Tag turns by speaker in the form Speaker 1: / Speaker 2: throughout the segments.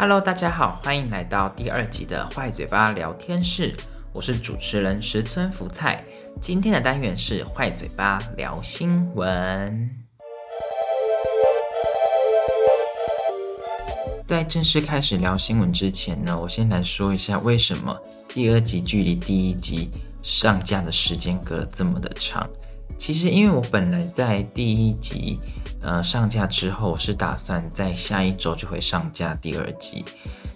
Speaker 1: Hello，大家好，欢迎来到第二集的坏嘴巴聊天室，我是主持人石村福菜。今天的单元是坏嘴巴聊新闻。在正式开始聊新闻之前呢，我先来说一下为什么第二集距离第一集上架的时间隔了这么的长。其实，因为我本来在第一集呃上架之后，我是打算在下一周就会上架第二集，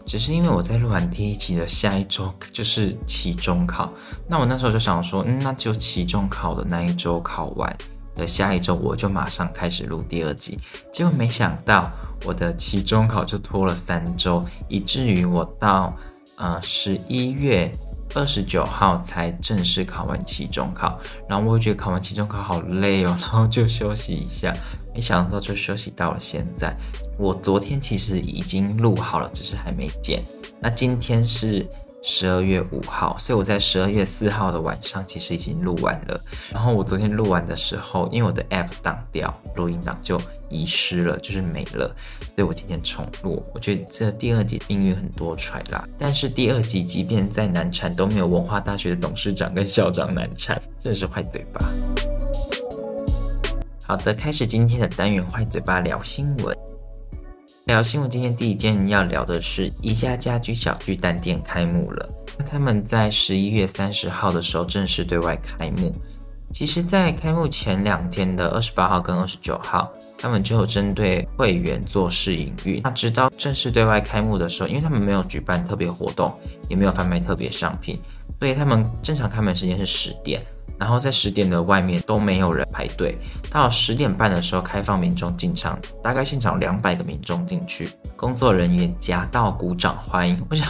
Speaker 1: 只是因为我在录完第一集的下一周就是期中考，那我那时候就想说，嗯，那就期中考的那一周考完的下一周，我就马上开始录第二集。结果没想到我的期中考就拖了三周，以至于我到呃十一月。二十九号才正式考完期中考，然后我觉得考完期中考好累哦，然后就休息一下，没想到就休息到了现在。我昨天其实已经录好了，只是还没剪。那今天是。十二月五号，所以我在十二月四号的晚上其实已经录完了。然后我昨天录完的时候，因为我的 App 挡掉，录音档就遗失了，就是没了。所以我今天重录。我觉得这第二集命运很多揣啦，但是第二集即便再难产，都没有文化大学的董事长跟校长难产，真是坏嘴巴。好的，开始今天的单元，坏嘴巴聊新闻。聊新闻，今天第一件要聊的是宜家家居小巨蛋店开幕了。那他们在十一月三十号的时候正式对外开幕。其实，在开幕前两天的二十八号跟二十九号，他们就针对会员做试营运。那直到正式对外开幕的时候，因为他们没有举办特别活动，也没有贩卖特别商品，所以他们正常开门时间是十点。然后在十点的外面都没有人排队，到十点半的时候开放民众进场，大概现场两百个民众进去，工作人员夹道鼓掌欢迎。我想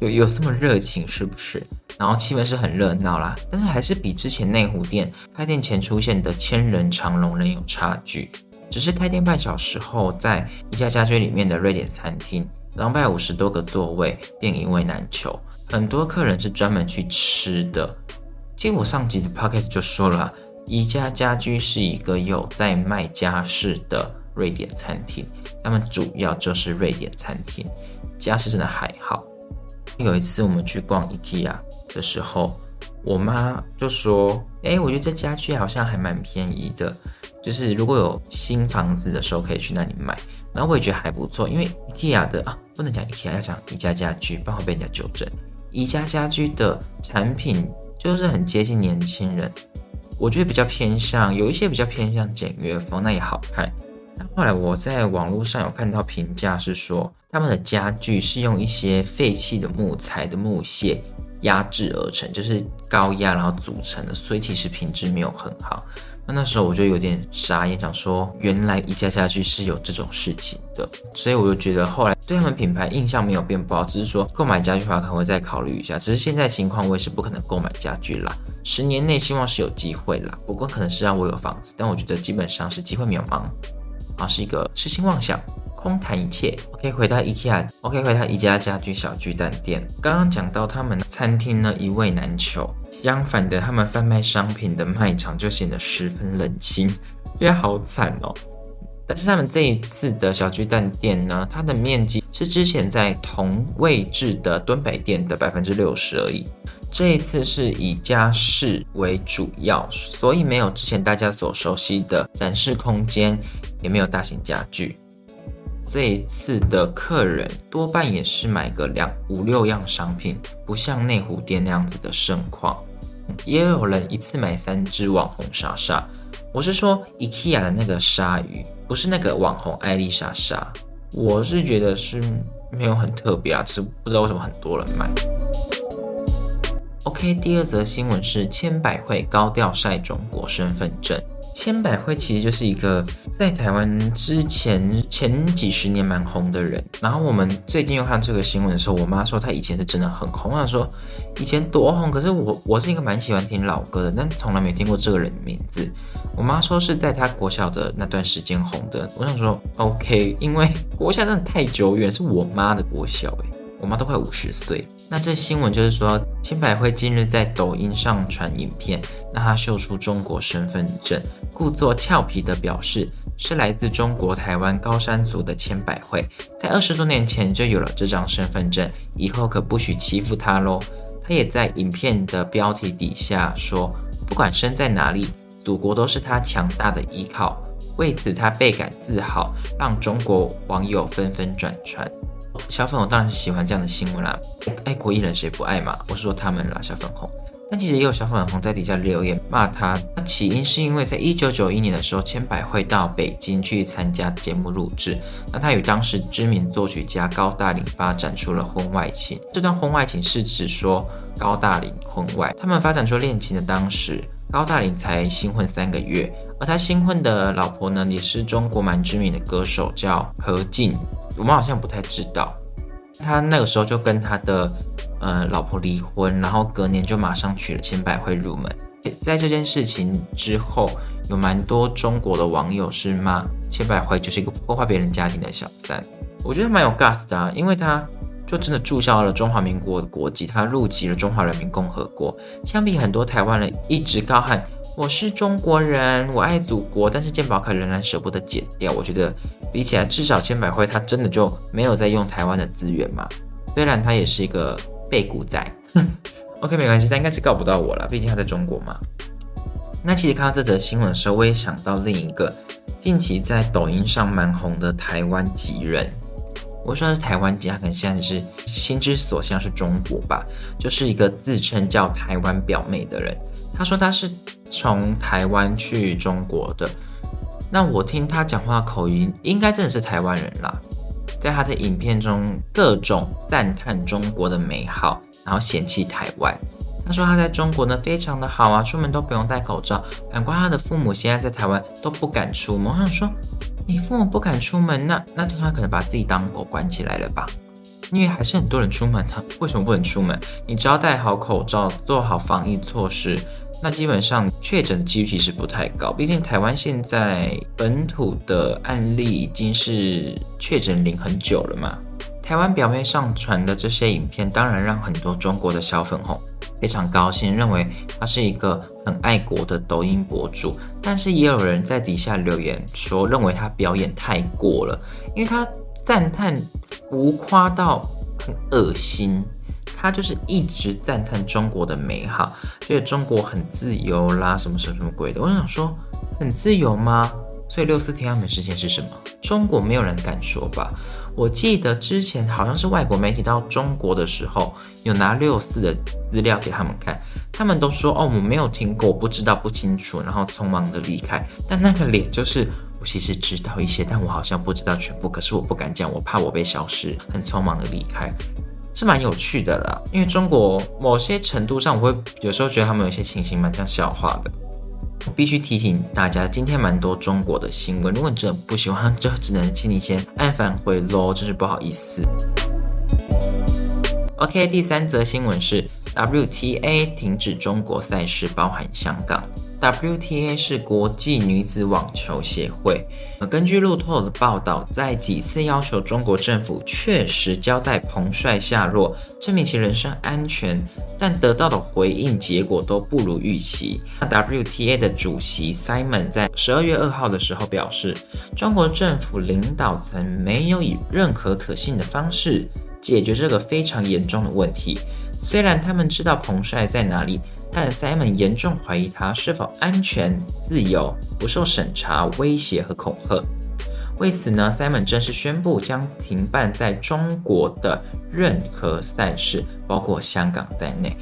Speaker 1: 有有这么热情是不是？然后气氛是很热闹啦，但是还是比之前内湖店开店前出现的千人长龙人有差距。只是开店半小时后，在一家家居里面的瑞典餐厅，两百五十多个座位便一位难求，很多客人是专门去吃的。其实我上集的 podcast 就说了，宜家家居是一个有在卖家饰的瑞典餐厅，他们主要就是瑞典餐厅，家饰真的还好。有一次我们去逛 IKEA 的时候，我妈就说：“哎，我觉得这家具好像还蛮便宜的，就是如果有新房子的时候可以去那里买。”然后我也觉得还不错，因为 IKEA 的啊，不能讲 IKEA，要讲宜家家居，不然会被人家纠正。宜家家居的产品。就是很接近年轻人，我觉得比较偏向有一些比较偏向简约风，那也好看。但后来我在网络上有看到评价是说，他们的家具是用一些废弃的木材的木屑压制而成，就是高压然后组成的，所以其实品质没有很好。那那时候我就有点傻眼，想说原来一家家具是有这种事情的，所以我就觉得后来对他们品牌印象没有变不好，只是说购买家具的话可能会再考虑一下。只是现在情况我也是不可能购买家具啦，十年内希望是有机会啦，不过可能是让我有房子，但我觉得基本上是机会渺茫，啊是一个痴心妄想，空谈一切。OK 回到 IKEA，OK 回到宜家家居小巨蛋店，刚刚讲到他们餐厅呢一位难求。相反的，他们贩卖商品的卖场就显得十分冷清，也好惨哦。但是他们这一次的小巨蛋店呢，它的面积是之前在同位置的敦北店的百分之六十而已。这一次是以家饰为主要，所以没有之前大家所熟悉的展示空间，也没有大型家具。这一次的客人多半也是买个两五六样商品，不像内湖店那样子的盛况。也有人一次买三只网红莎莎，我是说 IKEA 的那个鲨鱼，不是那个网红艾丽莎莎。我是觉得是没有很特别啊，只是不知道为什么很多人买。OK，第二则新闻是千百惠高调晒中国身份证。千百惠其实就是一个在台湾之前前几十年蛮红的人，然后我们最近又看这个新闻的时候，我妈说她以前是真的很红，我想说以前多红，可是我我是一个蛮喜欢听老歌的，但从来没听过这个人的名字。我妈说是在她国小的那段时间红的，我想说 OK，因为国小真的太久远，是我妈的国小诶。我妈都快五十岁。那这新闻就是说，千百惠近日在抖音上传影片，那她秀出中国身份证，故作俏皮的表示是来自中国台湾高山族的千百惠，在二十多年前就有了这张身份证，以后可不许欺负她喽。她也在影片的标题底下说，不管身在哪里，祖国都是她强大的依靠。为此，她倍感自豪，让中国网友纷纷转传。小粉红当然是喜欢这样的新闻啦，爱国艺人谁不爱嘛？我是说他们啦，小粉红。但其实也有小粉红在底下留言骂他。那起因是因为在一九九一年的时候，千百惠到北京去参加节目录制，那他与当时知名作曲家高大林发展出了婚外情。这段婚外情是指说高大林婚外，他们发展出恋情的当时，高大林才新婚三个月，而他新婚的老婆呢，也是中国蛮知名的歌手，叫何静。我们好像不太知道，他那个时候就跟他的呃老婆离婚，然后隔年就马上娶了千百惠入门。在这件事情之后，有蛮多中国的网友是骂千百惠就是一个破坏别人家庭的小三。我觉得蛮有 gas 的，啊，因为他就真的注销了中华民国的国籍，他入籍了中华人民共和国。相比很多台湾人一直高喊。我是中国人，我爱祖国，但是健保卡仍然舍不得剪掉。我觉得比起来，至少千百惠他真的就没有在用台湾的资源嘛。虽然他也是一个背骨仔，OK 没关系，他应该是告不到我了，毕竟他在中国嘛。那其实看到这则新闻的时候，我也想到另一个近期在抖音上蛮红的台湾籍人。我说是台湾籍，他可能现在是心之所向是中国吧，就是一个自称叫台湾表妹的人。他说他是。从台湾去中国的，那我听他讲话口音，应该真的是台湾人啦。在他的影片中，各种赞叹中国的美好，然后嫌弃台湾。他说他在中国呢非常的好啊，出门都不用戴口罩。反观他的父母现在在台湾都不敢出门。我想说，你父母不敢出门，那那他可能把自己当狗关起来了吧？因为还是很多人出门的，为什么不能出门？你只要戴好口罩，做好防疫措施，那基本上确诊的几率其实不太高。毕竟台湾现在本土的案例已经是确诊零很久了嘛。台湾表面上传的这些影片，当然让很多中国的小粉红非常高兴，认为他是一个很爱国的抖音博主。但是也有人在底下留言说，认为他表演太过了，因为他赞叹。浮夸到很恶心，他就是一直赞叹中国的美好，觉得中国很自由啦，什么什么什么鬼的。我想说，很自由吗？所以六四天安门事件是什么？中国没有人敢说吧？我记得之前好像是外国媒体到中国的时候，有拿六四的资料给他们看，他们都说哦，我没有听过，不知道，不清楚，然后匆忙的离开。但那个脸就是。我其实知道一些，但我好像不知道全部。可是我不敢讲，我怕我被消失，很匆忙的离开，是蛮有趣的啦。因为中国某些程度上，我会有时候觉得他们有些情形蛮像笑话的。必须提醒大家，今天蛮多中国的新闻，如果你真的不喜欢，就只能请你先按返回喽，真是不好意思。OK，第三则新闻是 WTA 停止中国赛事，包含香港。WTA 是国际女子网球协会。根据路透的报道，在几次要求中国政府确实交代彭帅下落，证明其人身安全，但得到的回应结果都不如预期。WTA 的主席 Simon 在十二月二号的时候表示，中国政府领导层没有以任何可信的方式解决这个非常严重的问题。虽然他们知道彭帅在哪里。但 Simon 严重怀疑他是否安全、自由、不受审查、威胁和恐吓。为此呢，Simon 正式宣布将停办在中国的任何赛事，包括香港在内。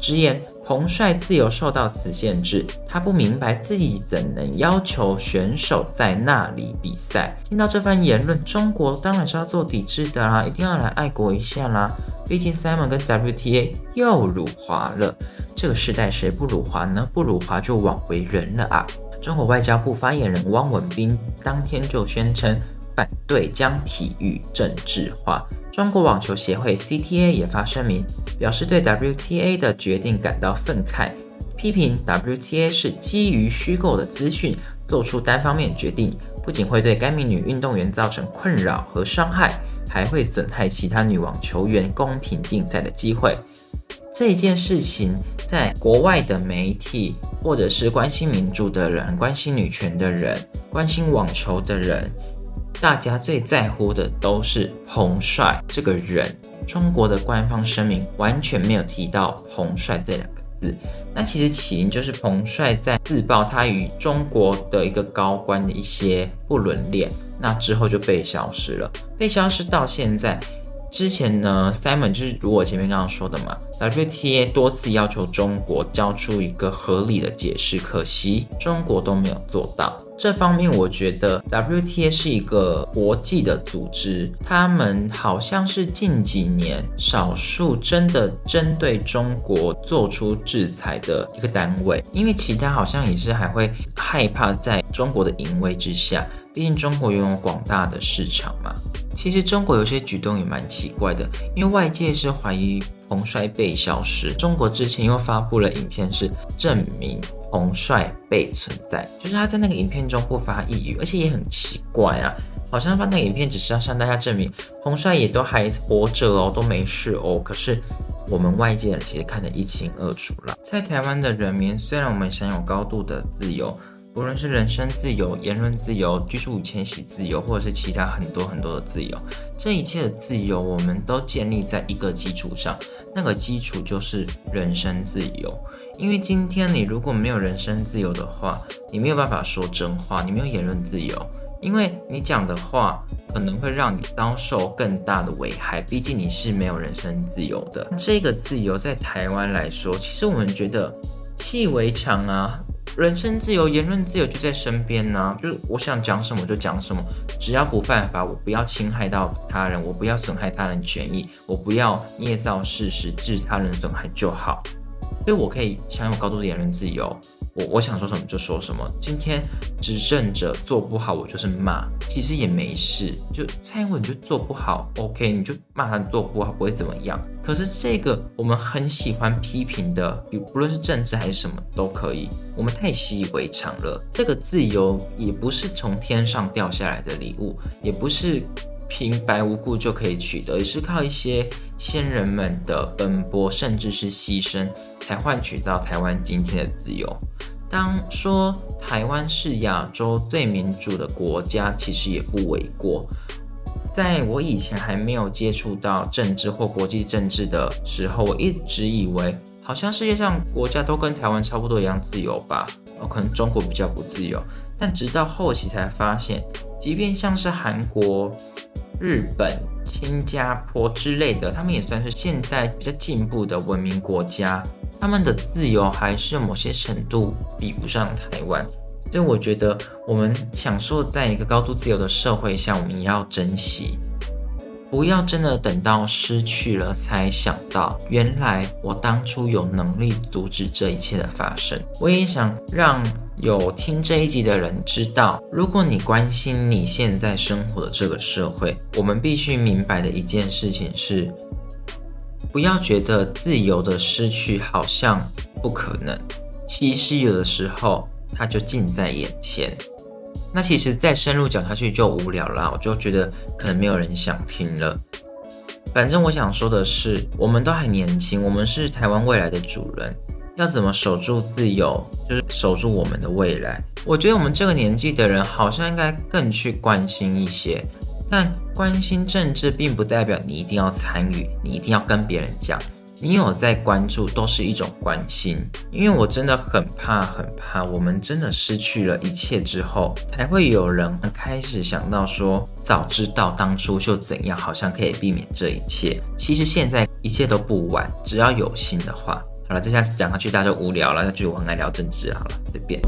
Speaker 1: 直言彭帅自由受到此限制，他不明白自己怎能要求选手在那里比赛。听到这番言论，中国当然是要做抵制的啦，一定要来爱国一下啦。毕竟 Simon 跟 WTA 又辱华了。这个时代谁不辱华呢？不辱华就枉为人了啊！中国外交部发言人汪文斌当天就宣称反对将体育政治化。中国网球协会 CTA 也发声明，表示对 WTA 的决定感到愤慨，批评 WTA 是基于虚构的资讯做出单方面决定，不仅会对该名女运动员造成困扰和伤害，还会损害其他女网球员公平竞赛的机会。这件事情在国外的媒体，或者是关心民主的人、关心女权的人、关心网球的人，大家最在乎的都是彭帅这个人。中国的官方声明完全没有提到彭帅这两个字。那其实起因就是彭帅在自曝他与中国的一个高官的一些不伦恋，那之后就被消失了，被消失到现在。之前呢，Simon 就是如我前面刚刚说的嘛，WTA 多次要求中国交出一个合理的解释，可惜中国都没有做到。这方面我觉得 WTA 是一个国际的组织，他们好像是近几年少数真的针对中国做出制裁的一个单位，因为其他好像也是还会害怕在中国的淫威之下。毕竟中国拥有广大的市场嘛。其实中国有些举动也蛮奇怪的，因为外界是怀疑彭帅被消失，中国之前又发布了影片是证明彭帅被存在，就是他在那个影片中不发一语，而且也很奇怪啊，好像发那个影片只是要向大家证明彭帅也都还活着哦，都没事哦。可是我们外界人其实看得一清二楚了，在台湾的人民，虽然我们享有高度的自由。无论是人身自由、言论自由、居住与迁徙自由，或者是其他很多很多的自由，这一切的自由，我们都建立在一个基础上，那个基础就是人身自由。因为今天你如果没有人身自由的话，你没有办法说真话，你没有言论自由，因为你讲的话可能会让你遭受更大的危害，毕竟你是没有人身自由的。这个自由在台湾来说，其实我们觉得习以为常啊。人身自由、言论自由就在身边呐，就是我想讲什么就讲什么，只要不犯法，我不要侵害到他人，我不要损害他人权益，我不要捏造事实致他人损害就好。所以我可以享有高度的言论自由，我我想说什么就说什么。今天执政者做不好，我就是骂，其实也没事。就蔡英文就做不好，OK，你就骂他做不好，不会怎么样。可是这个我们很喜欢批评的，不论是政治还是什么都可以，我们太习以为常了。这个自由也不是从天上掉下来的礼物，也不是。平白无故就可以取得，也是靠一些先人们的奔波，甚至是牺牲，才换取到台湾今天的自由。当说台湾是亚洲最民主的国家，其实也不为过。在我以前还没有接触到政治或国际政治的时候，我一直以为好像世界上国家都跟台湾差不多一样自由吧，哦，可能中国比较不自由。但直到后期才发现，即便像是韩国。日本、新加坡之类的，他们也算是现代比较进步的文明国家，他们的自由还是某些程度比不上台湾。所以我觉得，我们享受在一个高度自由的社会下，我们也要珍惜，不要真的等到失去了才想到，原来我当初有能力阻止这一切的发生。我也想让。有听这一集的人知道，如果你关心你现在生活的这个社会，我们必须明白的一件事情是：不要觉得自由的失去好像不可能，其实有的时候它就近在眼前。那其实再深入讲下去就无聊了，我就觉得可能没有人想听了。反正我想说的是，我们都还年轻，我们是台湾未来的主人。要怎么守住自由，就是守住我们的未来。我觉得我们这个年纪的人好像应该更去关心一些，但关心政治并不代表你一定要参与，你一定要跟别人讲。你有在关注，都是一种关心。因为我真的很怕，很怕我们真的失去了一切之后，才会有人开始想到说，早知道当初就怎样，好像可以避免这一切。其实现在一切都不晚，只要有心的话。好了，这下讲下去大家就无聊了。那就我很爱聊政治，好了，随便。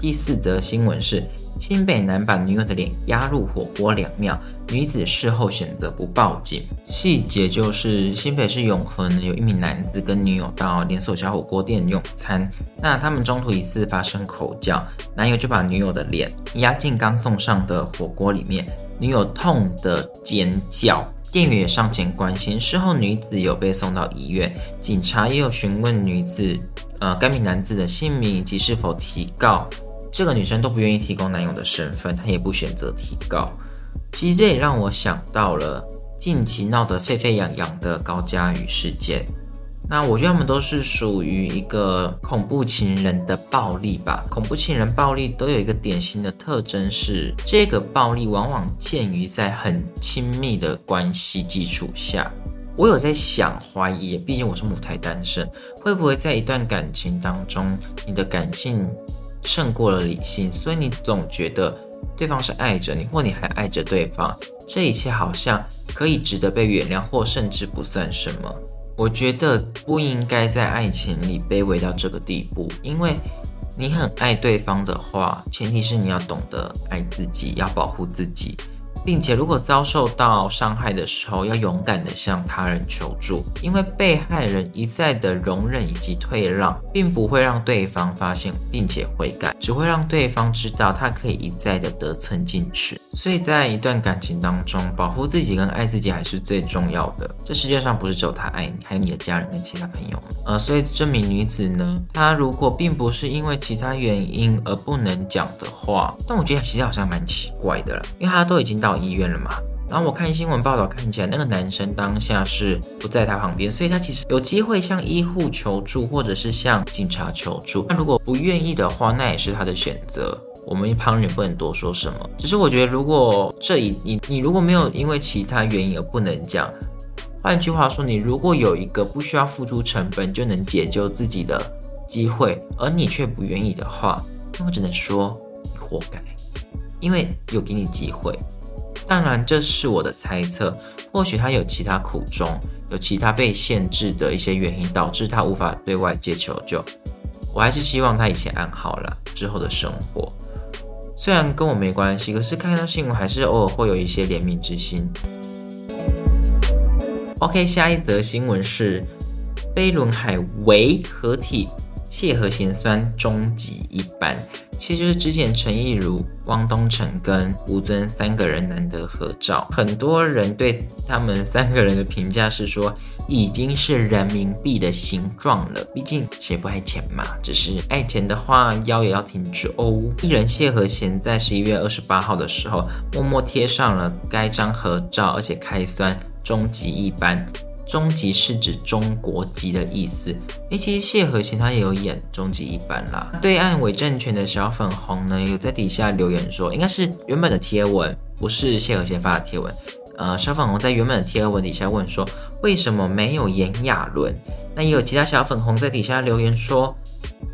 Speaker 1: 第四则新闻是：新北男把女友的脸压入火锅两秒，女子事后选择不报警。细节就是，新北市永和呢有一名男子跟女友到连锁小火锅店用餐，那他们中途一次发生口角，男友就把女友的脸压进刚送上的火锅里面，女友痛得尖叫。店员也上前关心，事后女子有被送到医院，警察也有询问女子，呃，该名男子的姓名以及是否提告。这个女生都不愿意提供男友的身份，她也不选择提告。其实这也让我想到了近期闹得沸沸扬扬的高佳宇事件。那我觉得他们都是属于一个恐怖情人的暴力吧。恐怖情人暴力都有一个典型的特征是，这个暴力往往建于在很亲密的关系基础下。我有在想怀疑，毕竟我是母胎单身，会不会在一段感情当中，你的感性胜过了理性，所以你总觉得对方是爱着你，或你还爱着对方，这一切好像可以值得被原谅，或甚至不算什么。我觉得不应该在爱情里卑微到这个地步，因为你很爱对方的话，前提是你要懂得爱自己，要保护自己。并且，如果遭受到伤害的时候，要勇敢的向他人求助，因为被害人一再的容忍以及退让，并不会让对方发现并且悔改，只会让对方知道他可以一再的得寸进尺。所以在一段感情当中，保护自己跟爱自己还是最重要的。这世界上不是只有他爱你，还有你的家人跟其他朋友。呃，所以这名女子呢，她如果并不是因为其他原因而不能讲的话，但我觉得其实好像蛮奇怪的了，因为她都已经到。到医院了嘛？然后我看新闻报道，看起来那个男生当下是不在他旁边，所以他其实有机会向医护求助，或者是向警察求助。那如果不愿意的话，那也是他的选择。我们旁人不能多说什么。只是我觉得，如果这一你你如果没有因为其他原因而不能讲，换句话说，你如果有一个不需要付出成本就能解救自己的机会，而你却不愿意的话，那我只能说你活该，因为有给你机会。当然，这是我的猜测。或许他有其他苦衷，有其他被限制的一些原因，导致他无法对外界求救。我还是希望他一切安好了之后的生活。虽然跟我没关系，可是看到新闻还是偶尔会有一些怜悯之心。OK，下一则新闻是飞轮海维合体谢和弦酸终极一班。其实就是之前陈亦儒、汪东城跟吴尊三个人难得合照，很多人对他们三个人的评价是说，已经是人民币的形状了。毕竟谁不爱钱嘛？只是爱钱的话，腰也要挺直哦。艺人谢和弦在十一月二十八号的时候，默默贴上了该张合照，而且开酸终极一班。终极是指中国籍的意思。诶，其实谢和弦他也有演终极一班啦。对岸伪政权的小粉红呢，有在底下留言说，应该是原本的贴文，不是谢和弦发的贴文。呃，小粉红在原本的贴文底下问说，为什么没有炎亚纶？那也有其他小粉红在底下留言说，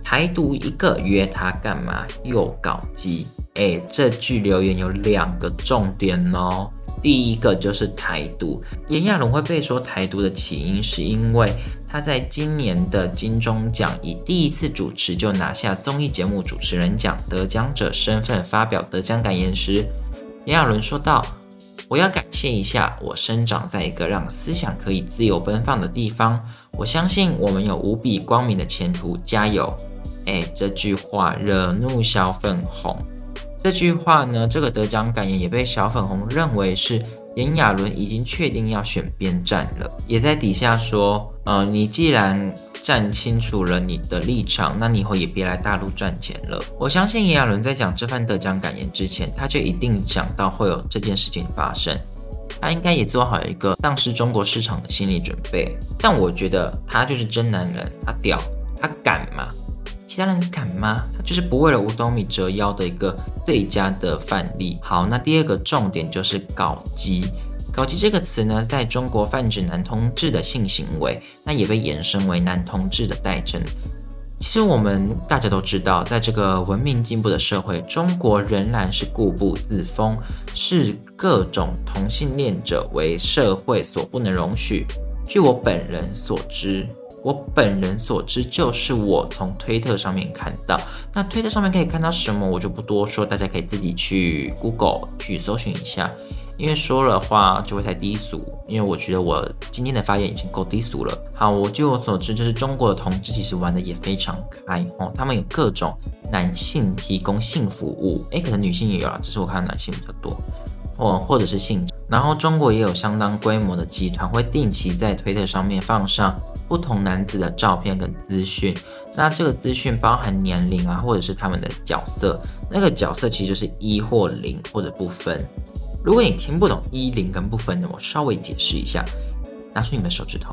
Speaker 1: 台独一个约他干嘛？又搞基。诶，这句留言有两个重点哦。第一个就是台独，炎亚纶会被说台独的起因，是因为他在今年的金钟奖以第一次主持就拿下综艺节目主持人奖得奖者身份发表得奖感言时，炎亚纶说道：“我要感谢一下我生长在一个让思想可以自由奔放的地方，我相信我们有无比光明的前途，加油！”哎，这句话惹怒小粉红。这句话呢，这个得奖感言也被小粉红认为是炎亚纶已经确定要选边站了，也在底下说，呃，你既然站清楚了你的立场，那你以后也别来大陆赚钱了。我相信炎亚纶在讲这番得奖感言之前，他就一定想到会有这件事情发生，他应该也做好一个丧失中国市场的心理准备。但我觉得他就是真男人，他屌，他敢吗？其他人敢吗？他就是不为了五斗米折腰的一个最佳的范例。好，那第二个重点就是搞基。搞基这个词呢，在中国泛指男同志的性行为，那也被延伸为男同志的代称。其实我们大家都知道，在这个文明进步的社会，中国仍然是固步自封，视各种同性恋者为社会所不能容许。据我本人所知。我本人所知，就是我从推特上面看到。那推特上面可以看到什么，我就不多说，大家可以自己去 Google 去搜寻一下。因为说了话就会太低俗，因为我觉得我今天的发言已经够低俗了。好，我据我所知，就是中国的同志其实玩的也非常开哦，他们有各种男性提供性服务，诶，可能女性也有啦，只是我看到男性比较多。或或者是性。然后中国也有相当规模的集团会定期在推特上面放上不同男子的照片跟资讯。那这个资讯包含年龄啊，或者是他们的角色。那个角色其实就是一或零或者不分。如果你听不懂一零跟不分的，我稍微解释一下。拿出你们手指头，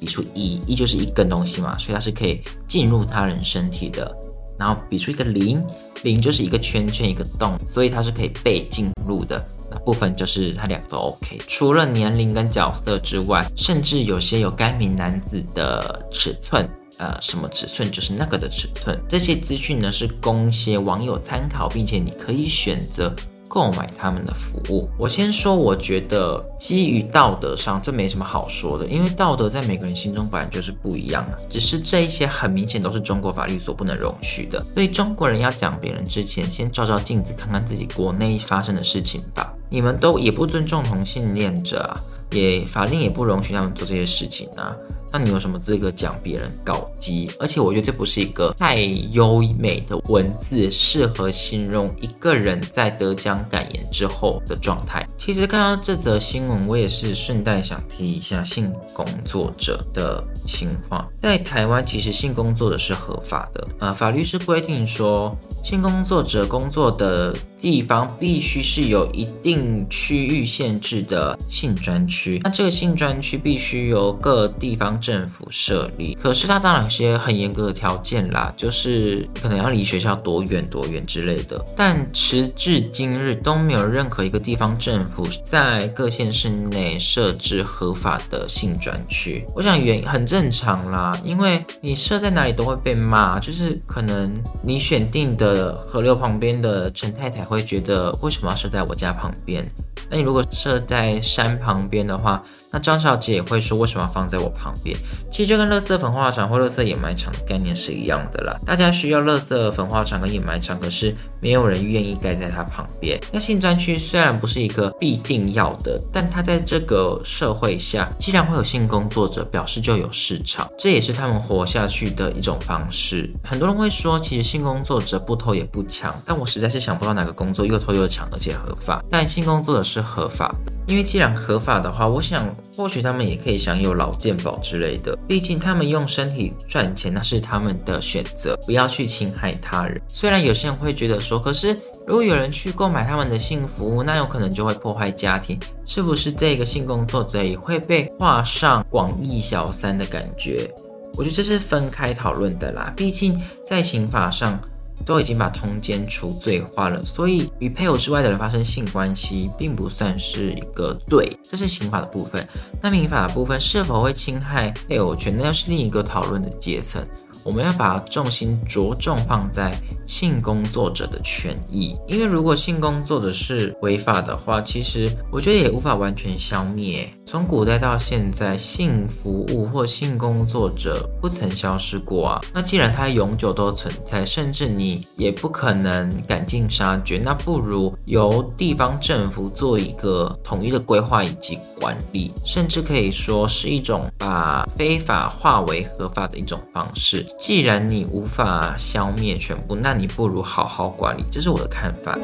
Speaker 1: 比出一，一就是一根东西嘛，所以它是可以进入他人身体的。然后比出一个零，零就是一个圈圈一个洞，所以它是可以被进入的。那部分就是他两个都 OK。除了年龄跟角色之外，甚至有些有该名男子的尺寸，呃，什么尺寸就是那个的尺寸。这些资讯呢是供些网友参考，并且你可以选择。购买他们的服务，我先说，我觉得基于道德上，这没什么好说的，因为道德在每个人心中本来就是不一样的，只是这一些很明显都是中国法律所不能容许的，所以中国人要讲别人之前，先照照镜子，看看自己国内发生的事情吧。你们都也不尊重同性恋者啊，也法令也不容许他们做这些事情啊。那你有什么资格讲别人搞基？而且我觉得这不是一个太优美的文字，适合形容一个人在得奖感言之后的状态。其实看到这则新闻，我也是顺带想提一下性工作者的情况。在台湾，其实性工作者是合法的啊，法律是规定说，性工作者工作的地方必须是有一定区域限制的性专区。那这个性专区必须由各地方。政府设立，可是它当然有些很严格的条件啦，就是可能要离学校多远多远之类的。但时至今日都没有任何一个地方政府在各县市内设置合法的性专区。我想原很正常啦，因为你设在哪里都会被骂，就是可能你选定的河流旁边的陈太太会会觉得为什么要设在我家旁边？那你如果设在山旁边的话，那张小姐也会说为什么要放在我旁边？其实就跟垃圾焚化厂或垃圾掩埋场的概念是一样的啦。大家需要垃圾焚化厂跟掩埋场，可是没有人愿意盖在它旁边。那性专区虽然不是一个必定要的，但它在这个社会下，既然会有性工作者，表示就有市场，这也是他们活下去的一种方式。很多人会说，其实性工作者不偷也不抢，但我实在是想不到哪个工作又偷又抢而且合法。但性工作者是合法的，因为既然合法的话，我想或许他们也可以享有劳健保之类的。毕竟他们用身体赚钱，那是他们的选择，不要去侵害他人。虽然有些人会觉得说，可是如果有人去购买他们的性服务，那有可能就会破坏家庭，是不是这个性工作者也会被画上广义小三的感觉？我觉得这是分开讨论的啦。毕竟在刑法上。都已经把通奸除罪化了，所以与配偶之外的人发生性关系，并不算是一个罪，这是刑法的部分。那民法的部分是否会侵害配偶权，那又是另一个讨论的阶层。我们要把重心着重放在性工作者的权益，因为如果性工作者是违法的话，其实我觉得也无法完全消灭。从古代到现在，性服务或性工作者不曾消失过啊。那既然它永久都存在，甚至你也不可能赶尽杀绝，那不如由地方政府做一个统一的规划以及管理，甚至可以说是一种把非法化为合法的一种方式。既然你无法消灭全部，那你不如好好管理，这是我的看法。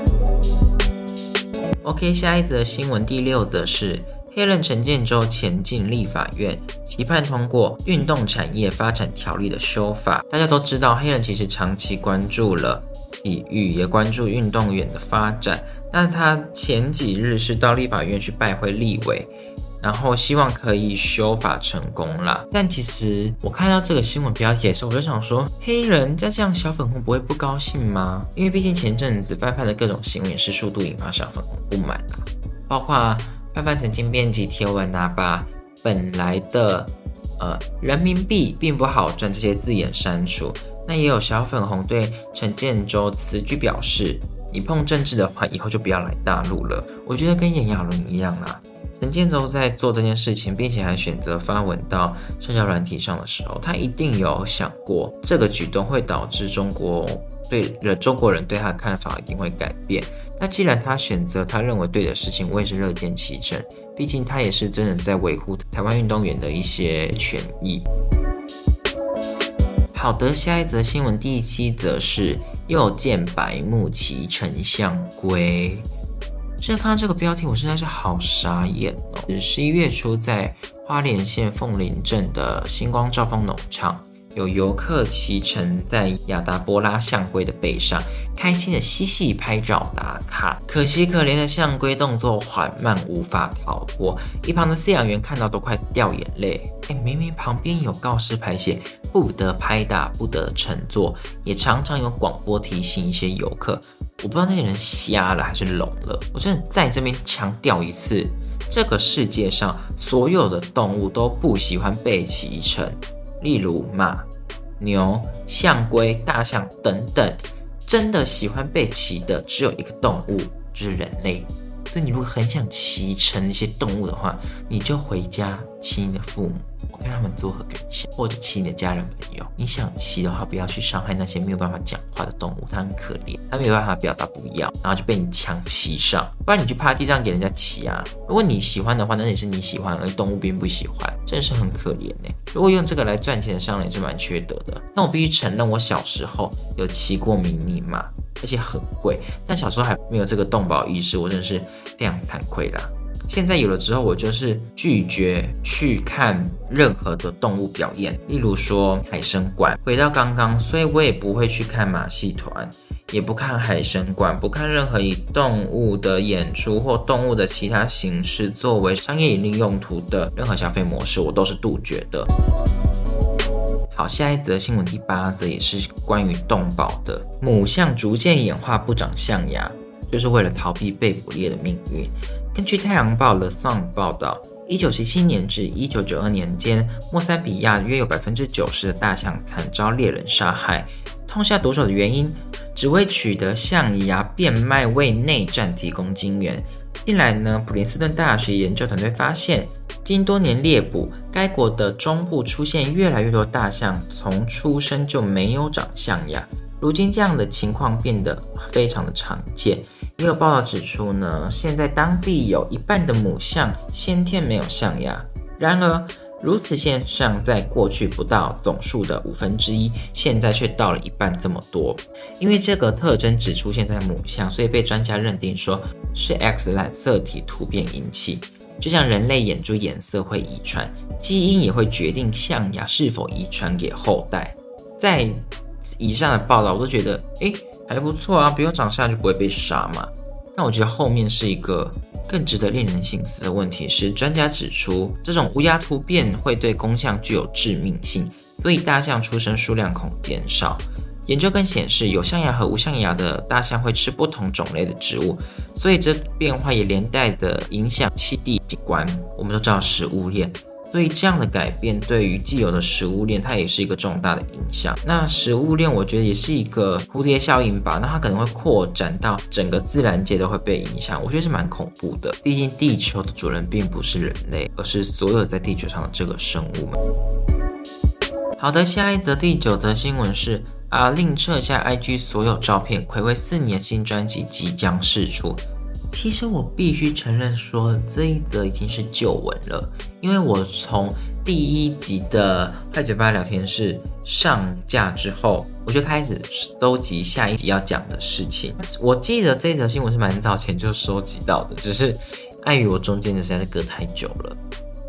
Speaker 1: OK，下一则新闻第六则是。黑人陈建州前进立法院，期盼通过运动产业发展条例的修法。大家都知道，黑人其实长期关注了体育，也关注运动员的发展。那他前几日是到立法院去拜会立委，然后希望可以修法成功啦。但其实我看到这个新闻标题的时候，我就想说，黑人在这样小粉红不会不高兴吗？因为毕竟前阵子范范的各种行为是数度引发小粉红不满啊，包括。范范曾经编辑贴文啊，把本来的呃人民币并不好赚这些字眼删除。那也有小粉红对陈建州此举表示，你碰政治的话，以后就不要来大陆了。我觉得跟炎亚纶一样啦。陈建州在做这件事情，并且还选择发文到社交软体上的时候，他一定有想过这个举动会导致中国对中国人对他的看法一定会改变。那既然他选择他认为对的事情，我也是乐见其成。毕竟他也是真的在维护台湾运动员的一些权益。好的，下一则新闻，第七则是又见白木骑丞相归。这看到这个标题，我实在是好傻眼哦！十一月初，在花莲县凤林镇的星光兆丰农场。有游客骑乘在亚达波拉象龟的背上，开心的嬉戏拍照打卡。可惜可怜的象龟动作缓慢，无法逃脱。一旁的饲养员看到都快掉眼泪。哎，明明旁边有告示牌写不得拍打，不得乘坐，也常常有广播提醒一些游客。我不知道那些人瞎了还是聋了。我真的在这边强调一次，这个世界上所有的动物都不喜欢被骑乘。例如马、牛、象龟、大象等等，真的喜欢被骑的只有一个动物，就是人类。所以你如果很想骑乘一些动物的话，你就回家骑你的父母，我跟他们作何感想？或者骑你的家人朋友。你想骑的话，不要去伤害那些没有办法讲话的动物，它很可怜，它没有办法表达不要，然后就被你强骑上。不然你去趴地上给人家骑啊。如果你喜欢的话，那也是你喜欢，而动物并不喜欢，真是很可怜呢。如果用这个来赚钱的商人也是蛮缺德的。但我必须承认，我小时候有骑过迷你马。而且很贵，但小时候还没有这个动保意识，我真的是非常惭愧啦。现在有了之后，我就是拒绝去看任何的动物表演，例如说海参馆。回到刚刚，所以我也不会去看马戏团，也不看海参馆，不看任何以动物的演出或动物的其他形式作为商业盈利用途的任何消费模式，我都是杜绝的。好，下一则新闻第八则也是关于动保的。母象逐渐演化不长象牙，就是为了逃避被捕猎的命运。根据《太阳报》The Sun 报道，一九七七年至一九九二年间，莫桑比亚约有百分之九十的大象惨遭猎人杀害。痛下毒手的原因，只为取得象牙变卖，为内战提供金源。近来呢，普林斯顿大学研究团队发现。经多年猎捕，该国的中部出现越来越多大象从出生就没有长象牙。如今这样的情况变得非常的常见。也有报道指出呢，现在当地有一半的母象先天没有象牙。然而，如此现象在过去不到总数的五分之一，现在却到了一半这么多。因为这个特征只出现在母象，所以被专家认定说是 X 染色体突变引起。就像人类眼珠颜色会遗传，基因也会决定象牙是否遗传给后代。在以上的报道，我都觉得，哎，还不错啊，不用长相就不会被杀嘛。但我觉得后面是一个更值得令人醒思的问题，是专家指出，这种乌鸦突变会对公象具有致命性，所以大象出生数量恐减少。研究更显示，有象牙和无象牙的大象会吃不同种类的植物，所以这变化也连带的影响。栖地景观。我们都知道食物链，所以这样的改变对于既有的食物链，它也是一个重大的影响。那食物链，我觉得也是一个蝴蝶效应吧。那它可能会扩展到整个自然界都会被影响，我觉得是蛮恐怖的。毕竟地球的主人并不是人类，而是所有在地球上的这个生物们。好的，下一则第九则新闻是。阿令撤下 IG 所有照片，暌违四年新专辑即将释出。其实我必须承认，说这一则已经是旧闻了，因为我从第一集的坏嘴巴聊天室上架之后，我就开始收集下一集要讲的事情。我记得这一则新闻是蛮早前就收集到的，只是碍于我中间的实在是隔太久了。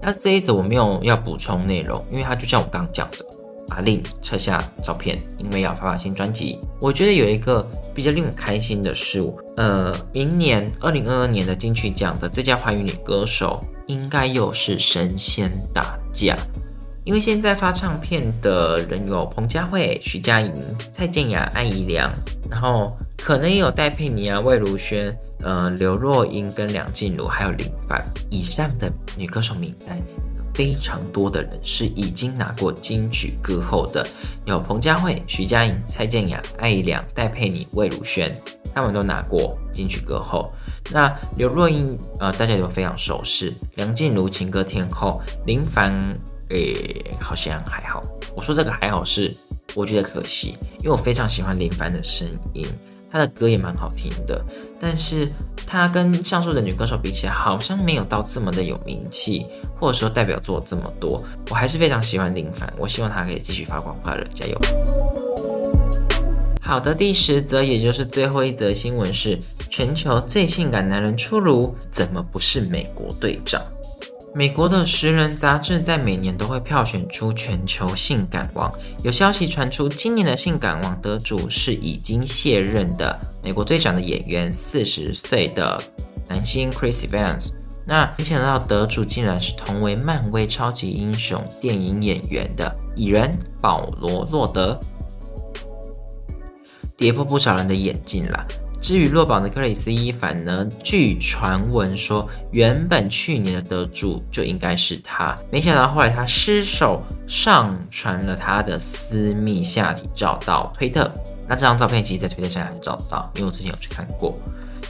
Speaker 1: 那这一则我没有要补充内容，因为它就像我刚讲的。阿令撤下照片，因为要发发新专辑。我觉得有一个比较令我开心的事物，呃，明年二零二二年的金曲奖的最佳华语女歌手，应该又是神仙打架。因为现在发唱片的人有彭佳慧、徐佳莹、蔡健雅、艾怡良，然后可能也有戴佩妮啊、魏如萱、呃、刘若英跟梁静茹，还有林凡以上的女歌手名单。非常多的人是已经拿过金曲歌后的，有彭佳慧、徐佳莹、蔡健雅、艾怡良、戴佩妮、魏如萱，他们都拿过金曲歌后。那刘若英，呃，大家都非常熟悉。梁静茹情歌天后，林凡，诶，好像还好。我说这个还好是，我觉得可惜，因为我非常喜欢林凡的声音。她的歌也蛮好听的，但是她跟上述的女歌手比起来，好像没有到这么的有名气，或者说代表作这么多。我还是非常喜欢林凡，我希望他可以继续发光发热，加油！好的，第十则，也就是最后一则新闻是：全球最性感男人出炉，怎么不是美国队长？美国的《食人》杂志在每年都会票选出全球性感王，有消息传出，今年的性感王得主是已经卸任的美国队长的演员，四十岁的男星 Chris Evans。那没想到得主竟然是同为漫威超级英雄电影演员的蚁人保罗·洛德，跌破不少人的眼镜了。至于落榜的克里斯·伊凡呢？据传闻说，原本去年的得主就应该是他，没想到后来他失手上传了他的私密下体照到推特。那这张照片其实，在推特上还是找得到，因为我之前有去看过。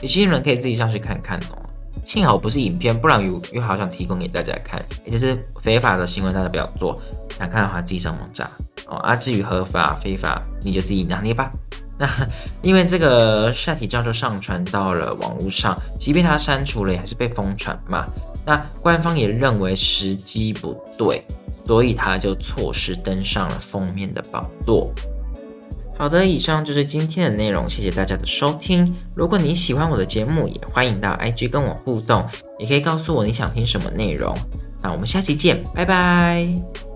Speaker 1: 有些人可以自己上去看看哦。幸好不是影片，不然又又好想提供给大家看。也就是非法的行为，大家不要做。想看的话，自己上网查哦。啊，至于合法非法，你就自己拿捏吧。那因为这个下体照就上传到了网络上，即便他删除了，也还是被疯传嘛。那官方也认为时机不对，所以他就错失登上了封面的宝座。好的，以上就是今天的内容，谢谢大家的收听。如果你喜欢我的节目，也欢迎到 IG 跟我互动，也可以告诉我你想听什么内容。那我们下期见，拜拜。